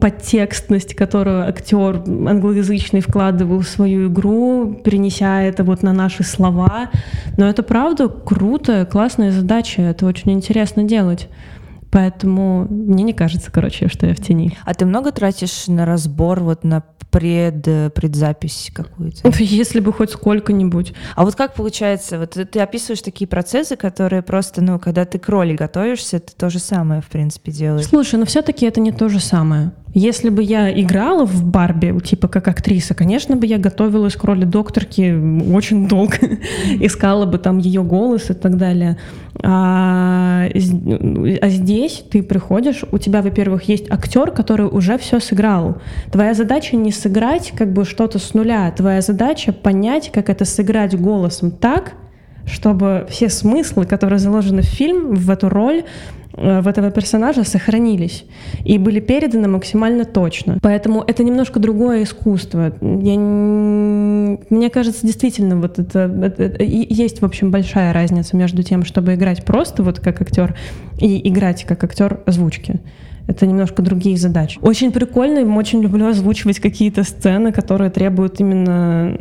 подтекстность, которую актер англоязычный вкладывал в свою игру, перенеся это вот на наши слова. Но это правда круто, классная задача, это очень интересно делать. Поэтому мне не кажется, короче, что я в тени. А ты много тратишь на разбор, вот на пред, предзапись какую-то? Если бы хоть сколько-нибудь. А вот как получается, вот ты описываешь такие процессы, которые просто, ну, когда ты к роли готовишься, ты то же самое, в принципе, делаешь. Слушай, но все-таки это не то же самое. Если бы я играла в Барби, типа как актриса, конечно бы я готовилась к роли докторки очень долго, [LAUGHS] искала бы там ее голос и так далее. А, а здесь ты приходишь, у тебя, во-первых, есть актер, который уже все сыграл. Твоя задача не сыграть как бы что-то с нуля, твоя задача понять, как это сыграть голосом так, чтобы все смыслы, которые заложены в фильм, в эту роль, Э, в этого персонажа сохранились и были переданы максимально точно. Поэтому это немножко другое искусство. Я, мне кажется, действительно, вот это, это, это есть, в общем, большая разница между тем, чтобы играть просто вот как актер и играть как актер озвучки. Это немножко другие задачи. Очень прикольно, очень люблю озвучивать какие-то сцены, которые требуют именно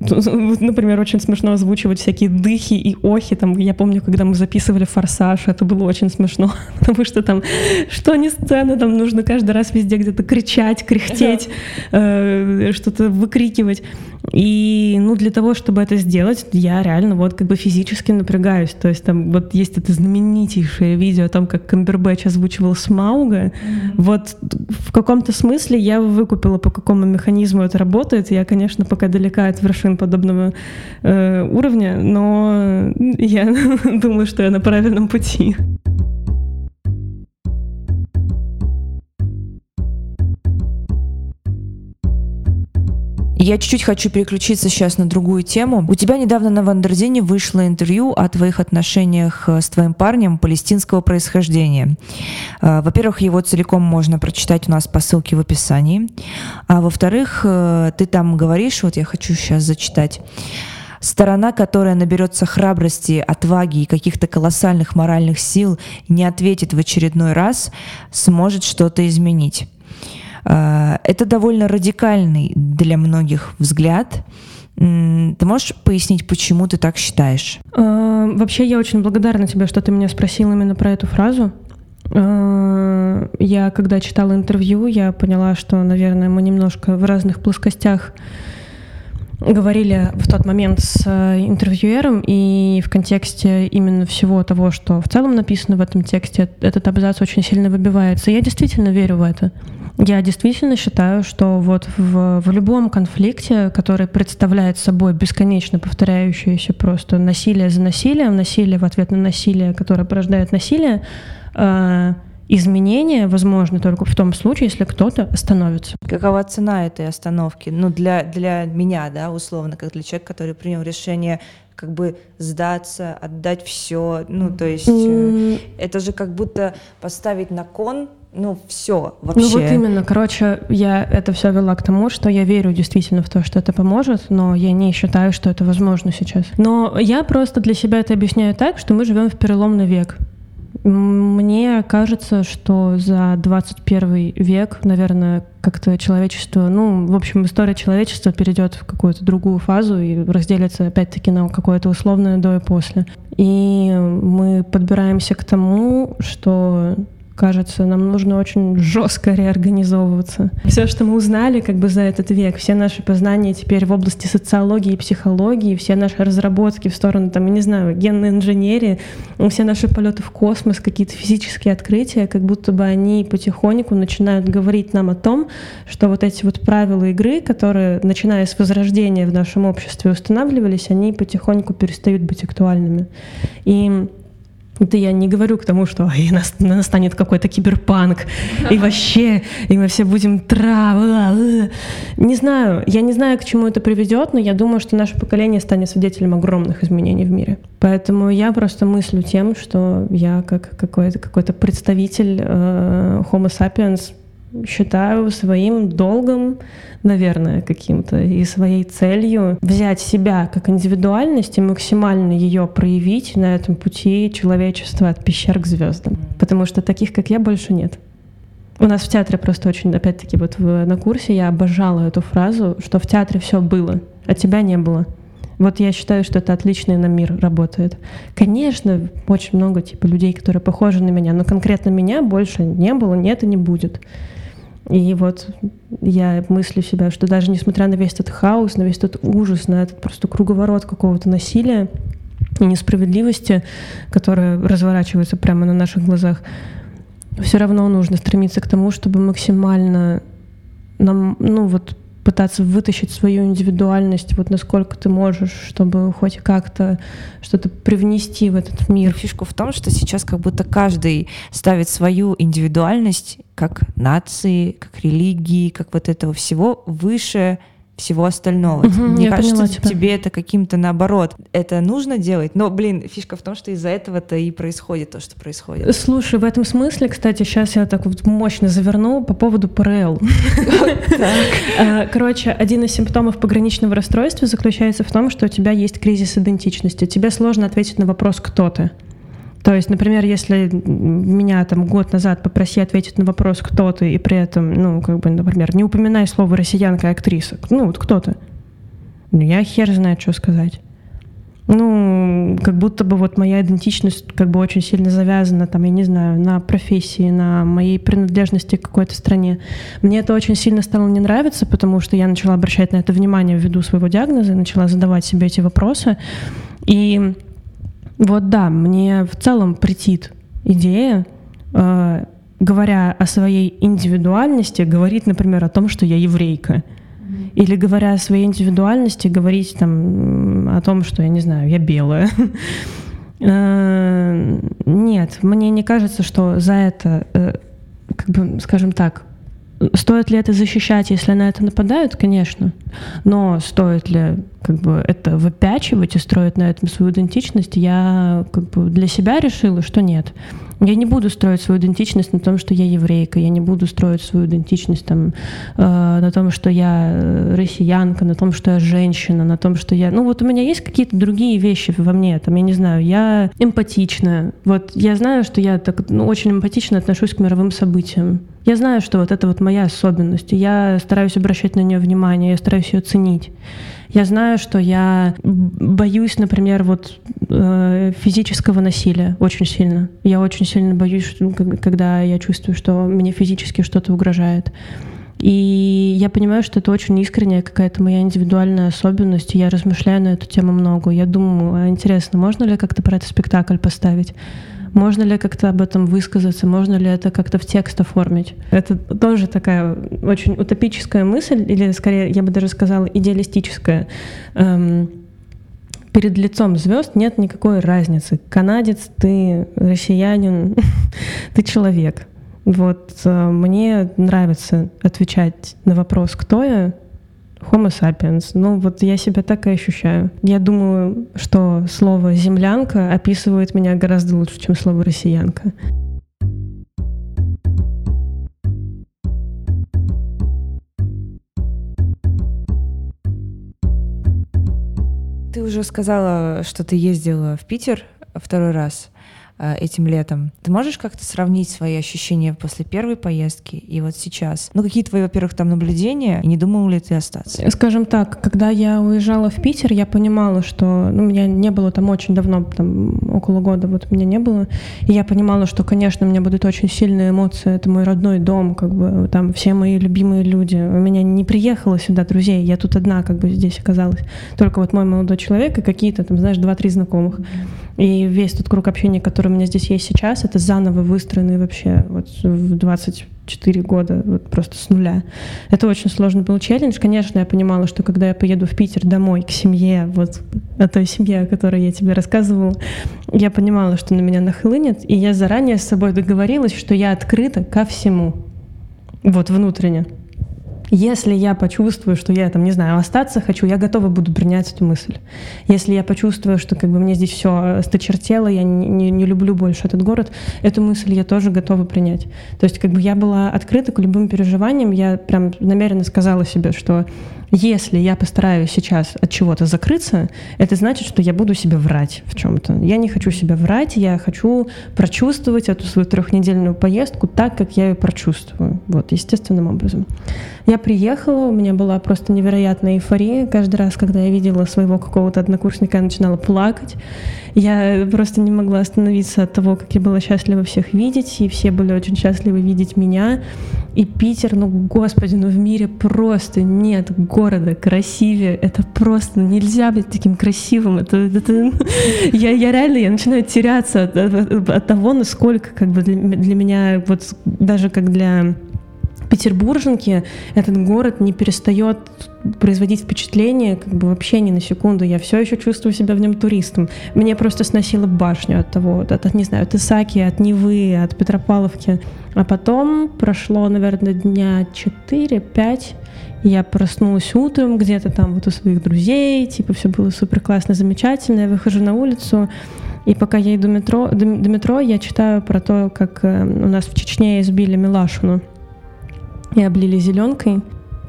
[LAUGHS] например, очень смешно озвучивать всякие дыхи и охи. Там, я помню, когда мы записывали «Форсаж», это было очень смешно, [LAUGHS] потому что там, что не сцена, там нужно каждый раз везде где-то кричать, кряхтеть, э, что-то выкрикивать. И, ну, для того, чтобы это сделать, я реально вот как бы физически напрягаюсь. То есть там вот есть это знаменитейшее видео о том, как Камбербэтч озвучивал Смауга. Mm-hmm. Вот в каком-то смысле я выкупила, по какому механизму это работает. Я, конечно, пока далека от вершин подобного э, уровня, но я [LAUGHS] думаю, что я на правильном пути. Я чуть-чуть хочу переключиться сейчас на другую тему. У тебя недавно на Wonderzine вышло интервью о твоих отношениях э, с твоим парнем палестинского происхождения. Э, во-первых, его целиком можно прочитать у нас по ссылке в описании. А во-вторых, э, ты там говоришь, вот я хочу сейчас зачитать, Сторона, которая наберется храбрости, отваги и каких-то колоссальных моральных сил, не ответит в очередной раз, сможет что-то изменить. А, это довольно радикальный для многих взгляд. Ты можешь пояснить, почему ты так считаешь? А, вообще, я очень благодарна тебе, что ты меня спросил именно про эту фразу. А, я, когда читала интервью, я поняла, что, наверное, мы немножко в разных плоскостях говорили в тот момент с э, интервьюером, и в контексте именно всего того, что в целом написано в этом тексте, этот абзац очень сильно выбивается. Я действительно верю в это. Я действительно считаю, что вот в, в любом конфликте, который представляет собой бесконечно повторяющееся просто насилие за насилием, насилие в ответ на насилие, которое порождает насилие, э, изменения возможны только в том случае, если кто-то остановится. Какова цена этой остановки? Ну, для, для меня, да, условно, как для человека, который принял решение как бы сдаться, отдать все. Ну, то есть mm. это же как будто поставить на кон ну, все вообще. Ну, вот именно. Короче, я это все вела к тому, что я верю действительно в то, что это поможет, но я не считаю, что это возможно сейчас. Но я просто для себя это объясняю так, что мы живем в переломный век. Мне кажется, что за 21 век, наверное, как-то человечество, ну, в общем, история человечества перейдет в какую-то другую фазу и разделится опять-таки на какое-то условное до и после. И мы подбираемся к тому, что кажется, нам нужно очень жестко реорганизовываться. Все, что мы узнали как бы за этот век, все наши познания теперь в области социологии и психологии, все наши разработки в сторону, там, я не знаю, генной инженерии, все наши полеты в космос, какие-то физические открытия, как будто бы они потихоньку начинают говорить нам о том, что вот эти вот правила игры, которые, начиная с возрождения в нашем обществе устанавливались, они потихоньку перестают быть актуальными. И Это я не говорю к тому, что и настанет какой-то киберпанк, и [LAUGHS] вообще, и мы все будем тра... Не знаю, я не знаю, к чему это приведет, но я думаю, что наше поколение станет свидетелем огромных изменений в мире. Поэтому я просто мыслю тем, что я как какой-то какой представитель э, Homo sapiens считаю своим долгом, наверное, каким-то и своей целью взять себя как индивидуальность и максимально ее проявить на этом пути человечества от пещер к звездам. Потому что таких, как я, больше нет. У нас в театре просто очень, опять-таки, вот на курсе я обожала эту фразу, что в театре все было, а тебя не было. Вот я считаю, что это отличный на мир работает. Конечно, очень много типа людей, которые похожи на меня, но конкретно меня больше не было, нет и не будет. И вот я мыслю себя, что даже несмотря на весь этот хаос, на весь этот ужас, на этот просто круговорот какого-то насилия и несправедливости, которая разворачивается прямо на наших глазах, все равно нужно стремиться к тому, чтобы максимально нам, ну вот пытаться вытащить свою индивидуальность, вот насколько ты можешь, чтобы хоть как-то что-то привнести в этот мир. Фишку в том, что сейчас как будто каждый ставит свою индивидуальность как нации, как религии, как вот этого всего выше всего остального. Угу, Мне кажется, тебя. тебе это каким-то наоборот. Это нужно делать, но, блин, фишка в том, что из-за этого-то и происходит то, что происходит. Слушай, в этом смысле, кстати, сейчас я так вот мощно заверну по поводу ПРЛ. [LAUGHS] А, короче, один из симптомов пограничного расстройства заключается в том, что у тебя есть кризис идентичности. Тебе сложно ответить на вопрос «кто ты?». То есть, например, если меня там год назад попроси ответить на вопрос, кто ты, и при этом, ну, как бы, например, не упоминай слово россиянка и актриса, ну, вот кто ты? Ну, я хер знает, что сказать. Ну, как будто бы вот моя идентичность как бы очень сильно завязана, там, я не знаю, на профессии, на моей принадлежности к какой-то стране. Мне это очень сильно стало не нравиться, потому что я начала обращать на это внимание ввиду своего диагноза, начала задавать себе эти вопросы. И вот да, мне в целом претит идея, э, говоря о своей индивидуальности, говорить, например, о том, что я еврейка. Или говоря о своей индивидуальности, говорить там о том, что я не знаю, я белая. [LAUGHS] Э, нет, мне не кажется, что за это, э, как бы, скажем так, Стоит ли это защищать, если на это нападают? Конечно. Но стоит ли как бы, это выпячивать и строить на этом свою идентичность? Я как бы, для себя решила, что нет. Я не буду строить свою идентичность на том, что я еврейка, я не буду строить свою идентичность там, э, на том, что я э, россиянка, на том, что я женщина, на том, что я... Ну вот у меня есть какие-то другие вещи во мне, там, я не знаю, я эмпатичная. Вот я знаю, что я так ну, очень эмпатично отношусь к мировым событиям. Я знаю, что вот это вот моя особенность, я стараюсь обращать на нее внимание, я стараюсь ее ценить. Я знаю, что я боюсь, например, вот э, физического насилия очень сильно. Я очень сильно боюсь, что, когда я чувствую, что мне физически что-то угрожает. И я понимаю, что это очень искренняя какая-то моя индивидуальная особенность. Я размышляю на эту тему много. Я думаю, а интересно, можно ли как-то про это спектакль поставить? Можно ли как-то об этом высказаться? Можно ли это как-то в текст оформить? Это тоже такая очень утопическая мысль, или скорее, я бы даже сказала, идеалистическая. Эм, перед лицом звезд нет никакой разницы. Канадец, ты россиянин, [LAUGHS] ты человек. Вот э, мне нравится отвечать на вопрос, кто я, Homo sapiens. Ну, вот я себя так и ощущаю. Я думаю, что слово «землянка» описывает меня гораздо лучше, чем слово «россиянка». Ты уже сказала, что ты ездила в Питер второй раз. Э, этим летом. Ты можешь как-то сравнить свои ощущения после первой поездки и вот сейчас? Ну, какие твои, во-первых, там наблюдения, и не думал ли ты остаться? Скажем так, когда я уезжала в Питер, я понимала, что ну, меня не было там очень давно, там около года вот меня не было, и я понимала, что, конечно, у меня будут очень сильные эмоции, это мой родной дом, как бы там все мои любимые люди. У меня не приехало сюда друзей, я тут одна как бы здесь оказалась. Только вот мой молодой человек и какие-то там, знаешь, два-три знакомых. И весь тот круг общения, который у меня здесь есть сейчас, это заново выстроенный вообще вот в 20 4 года вот просто с нуля. Это очень сложный был челлендж. Конечно, я понимала, что когда я поеду в Питер домой к семье, вот о той семье, о которой я тебе рассказывала, я понимала, что на меня нахлынет, и я заранее с собой договорилась, что я открыта ко всему. Вот внутренне. Если я почувствую, что я там, не знаю, остаться хочу, я готова буду принять эту мысль. Если я почувствую, что как бы мне здесь все сточертело, я не, не, не люблю больше этот город, эту мысль я тоже готова принять. То есть как бы я была открыта к любым переживаниям, я прям намеренно сказала себе, что если я постараюсь сейчас от чего-то закрыться, это значит, что я буду себе врать в чем-то. Я не хочу себя врать, я хочу прочувствовать эту свою трехнедельную поездку так, как я ее прочувствую. Вот, естественным образом. Я приехала, у меня была просто невероятная эйфория. Каждый раз, когда я видела своего какого-то однокурсника, я начинала плакать. Я просто не могла остановиться от того, как я была счастлива всех видеть, и все были очень счастливы видеть меня. И Питер, ну, господи, ну в мире просто нет города красивее. Это просто ну, нельзя быть таким красивым. Это, это, [LAUGHS] я, я реально я начинаю теряться от, от, от того, насколько как бы для, для меня, вот даже как для петербурженки этот город не перестает производить впечатление как бы вообще ни на секунду. Я все еще чувствую себя в нем туристом. Мне просто сносило башню от того, от, от не знаю, от Исаки, от Невы, от Петропавловки. А потом прошло, наверное, дня 4-5, я проснулась утром где-то там вот у своих друзей, типа все было супер классно, замечательно. Я выхожу на улицу, и пока я иду метро, до, до метро, я читаю про то, как э, у нас в Чечне избили Милашину и облили зеленкой.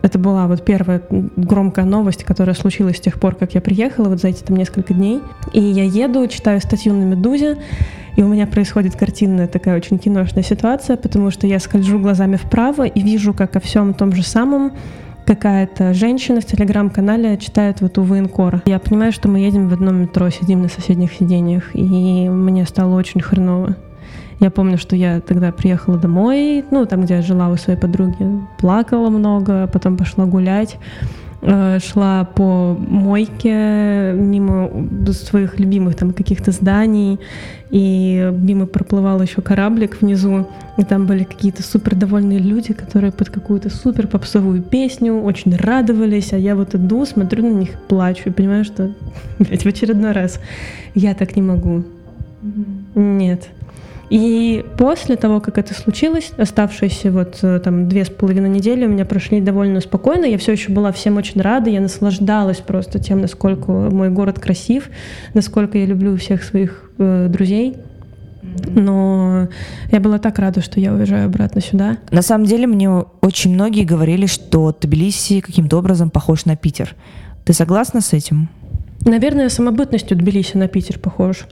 Это была вот первая громкая новость, которая случилась с тех пор, как я приехала, вот за эти там несколько дней. И я еду, читаю статью на «Медузе», и у меня происходит картинная такая очень киношная ситуация, потому что я скольжу глазами вправо и вижу, как о всем том же самом какая-то женщина в телеграм-канале читает вот у военкора. Я понимаю, что мы едем в одном метро, сидим на соседних сиденьях, и мне стало очень хреново. Я помню, что я тогда приехала домой, ну, там, где я жила у своей подруги, плакала много, потом пошла гулять. Э, шла по мойке мимо своих любимых там каких-то зданий, и мимо проплывал еще кораблик внизу, и там были какие-то супер довольные люди, которые под какую-то супер попсовую песню очень радовались, а я вот иду, смотрю на них, плачу и понимаю, что, [LAUGHS] блядь, в очередной раз я так не могу. Mm-hmm. Нет. И после того, как это случилось, оставшиеся вот э, там две с половиной недели у меня прошли довольно спокойно. Я все еще была всем очень рада, я наслаждалась просто тем, насколько мой город красив, насколько я люблю всех своих э, друзей. Но я была так рада, что я уезжаю обратно сюда. На самом деле мне очень многие говорили, что Тбилиси каким-то образом похож на Питер. Ты согласна с этим? Наверное, самобытностью Тбилиси на Питер похож.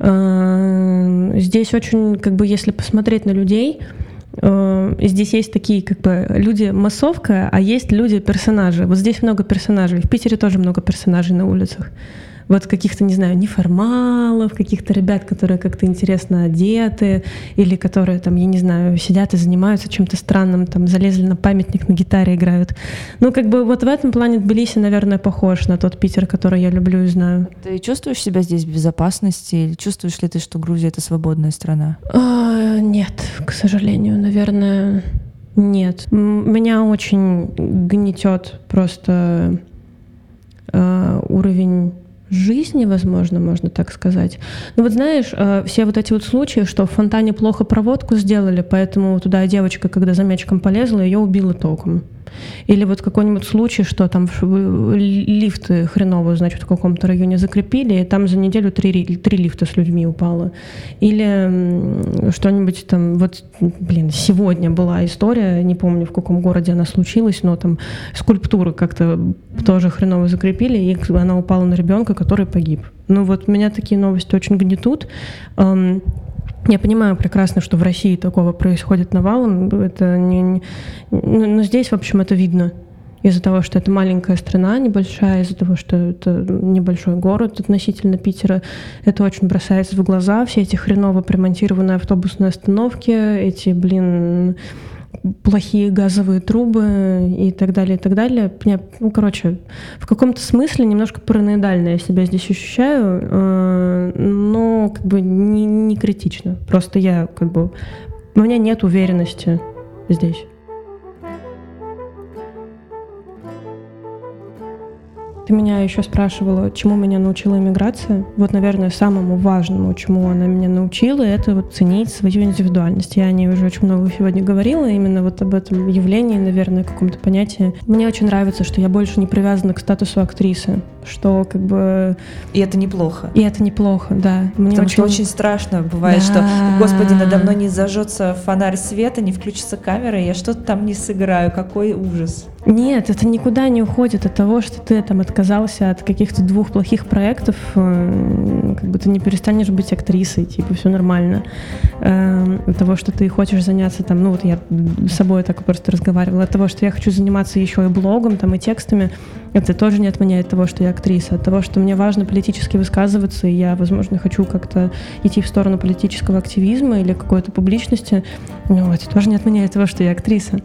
Mm-hmm. Здесь очень, как бы, если посмотреть на людей, э, здесь есть такие как бы люди массовка, а есть люди персонажи. Вот здесь много персонажей. В Питере тоже много персонажей на улицах вот каких-то, не знаю, неформалов, каких-то ребят, которые как-то интересно одеты, или которые там, я не знаю, сидят и занимаются чем-то странным, там залезли на памятник, на гитаре играют. Ну, как бы вот в этом плане Тбилиси, наверное, похож на тот Питер, который я люблю и знаю. Ты чувствуешь себя здесь в безопасности? Или чувствуешь ли ты, что Грузия — это свободная страна? А, нет, к сожалению, наверное, нет. Меня очень гнетет просто э, уровень жизни, возможно, можно так сказать. Ну вот знаешь, э, все вот эти вот случаи, что в фонтане плохо проводку сделали, поэтому туда девочка, когда за мячиком полезла, ее убила током. Или вот какой-нибудь случай, что там лифты хреново, значит, в каком-то районе закрепили, и там за неделю три, три лифта с людьми упало. Или что-нибудь там, вот, блин, сегодня была история, не помню, в каком городе она случилась, но там скульптуры как-то тоже хреново закрепили, и она упала на ребенка, который погиб. Ну вот меня такие новости очень гнетут. Я понимаю прекрасно, что в России такого происходит навалом. Это не, не, но здесь, в общем, это видно. Из-за того, что это маленькая страна, небольшая, из-за того, что это небольшой город относительно Питера, это очень бросается в глаза. Все эти хреново примонтированные автобусные остановки, эти, блин, плохие газовые трубы и так далее, и так далее. Меня, ну, короче, в каком-то смысле немножко параноидально я себя здесь ощущаю, э, но как бы не, не критично. Просто я как бы... У меня нет уверенности здесь. Ты меня еще спрашивала, чему меня научила иммиграция. Вот, наверное, самому важному, чему она меня научила, это вот ценить свою индивидуальность. Я о ней уже очень много сегодня говорила, именно вот об этом явлении, наверное, каком-то понятии. Мне очень нравится, что я больше не привязана к статусу актрисы, что как бы... И это неплохо. И это неплохо, да. Мне Потому очень... что очень страшно бывает, да. что, господи, надо мной не зажжется фонарь света, не включится камера, я что-то там не сыграю, какой ужас. Нет, это никуда не уходит от того, что ты там отказался от каких-то двух плохих проектов, э, как бы ты не перестанешь быть актрисой, типа все нормально. Э, от того, что ты хочешь заняться там, ну вот я с собой так просто разговаривала, от того, что я хочу заниматься еще и блогом там и текстами, это тоже не отменяет того, что я актриса, от того, что мне важно политически высказываться, и я, возможно, хочу как-то идти в сторону политического активизма или какой-то публичности, ну, это тоже не отменяет того, что я актриса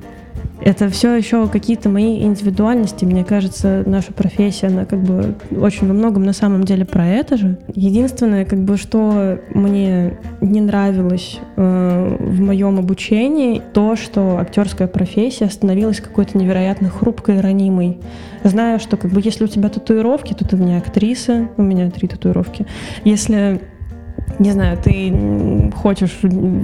это все еще какие-то мои индивидуальности. Мне кажется, наша профессия, она как бы очень во многом на самом деле про это же. Единственное, как бы, что мне не нравилось э, в моем обучении, то, что актерская профессия становилась какой-то невероятно хрупкой и ранимой. Знаю, что как бы если у тебя татуировки, то ты в не актриса. У меня три татуировки. Если не знаю, ты хочешь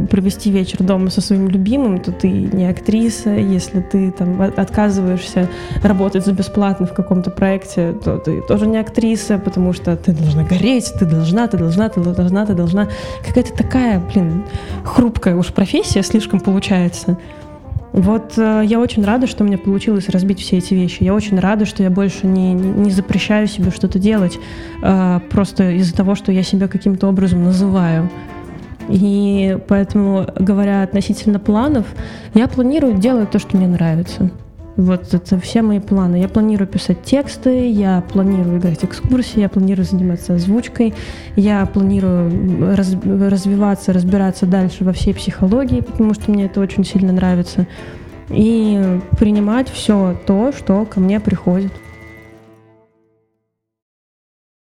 провести вечер дома со своим любимым, то ты не актриса. Если ты там отказываешься работать за бесплатно в каком-то проекте, то ты тоже не актриса, потому что ты должна гореть, ты должна, ты должна, ты должна, ты должна. Какая-то такая, блин, хрупкая уж профессия слишком получается. Вот э, я очень рада, что у меня получилось разбить все эти вещи. Я очень рада, что я больше не, не запрещаю себе что-то делать, э, просто из-за того, что я себя каким-то образом называю. И поэтому, говоря относительно планов, я планирую делать то, что мне нравится. Вот это все мои планы. Я планирую писать тексты, я планирую играть экскурсии, я планирую заниматься озвучкой, я планирую раз, развиваться, разбираться дальше во всей психологии, потому что мне это очень сильно нравится. И принимать все то, что ко мне приходит.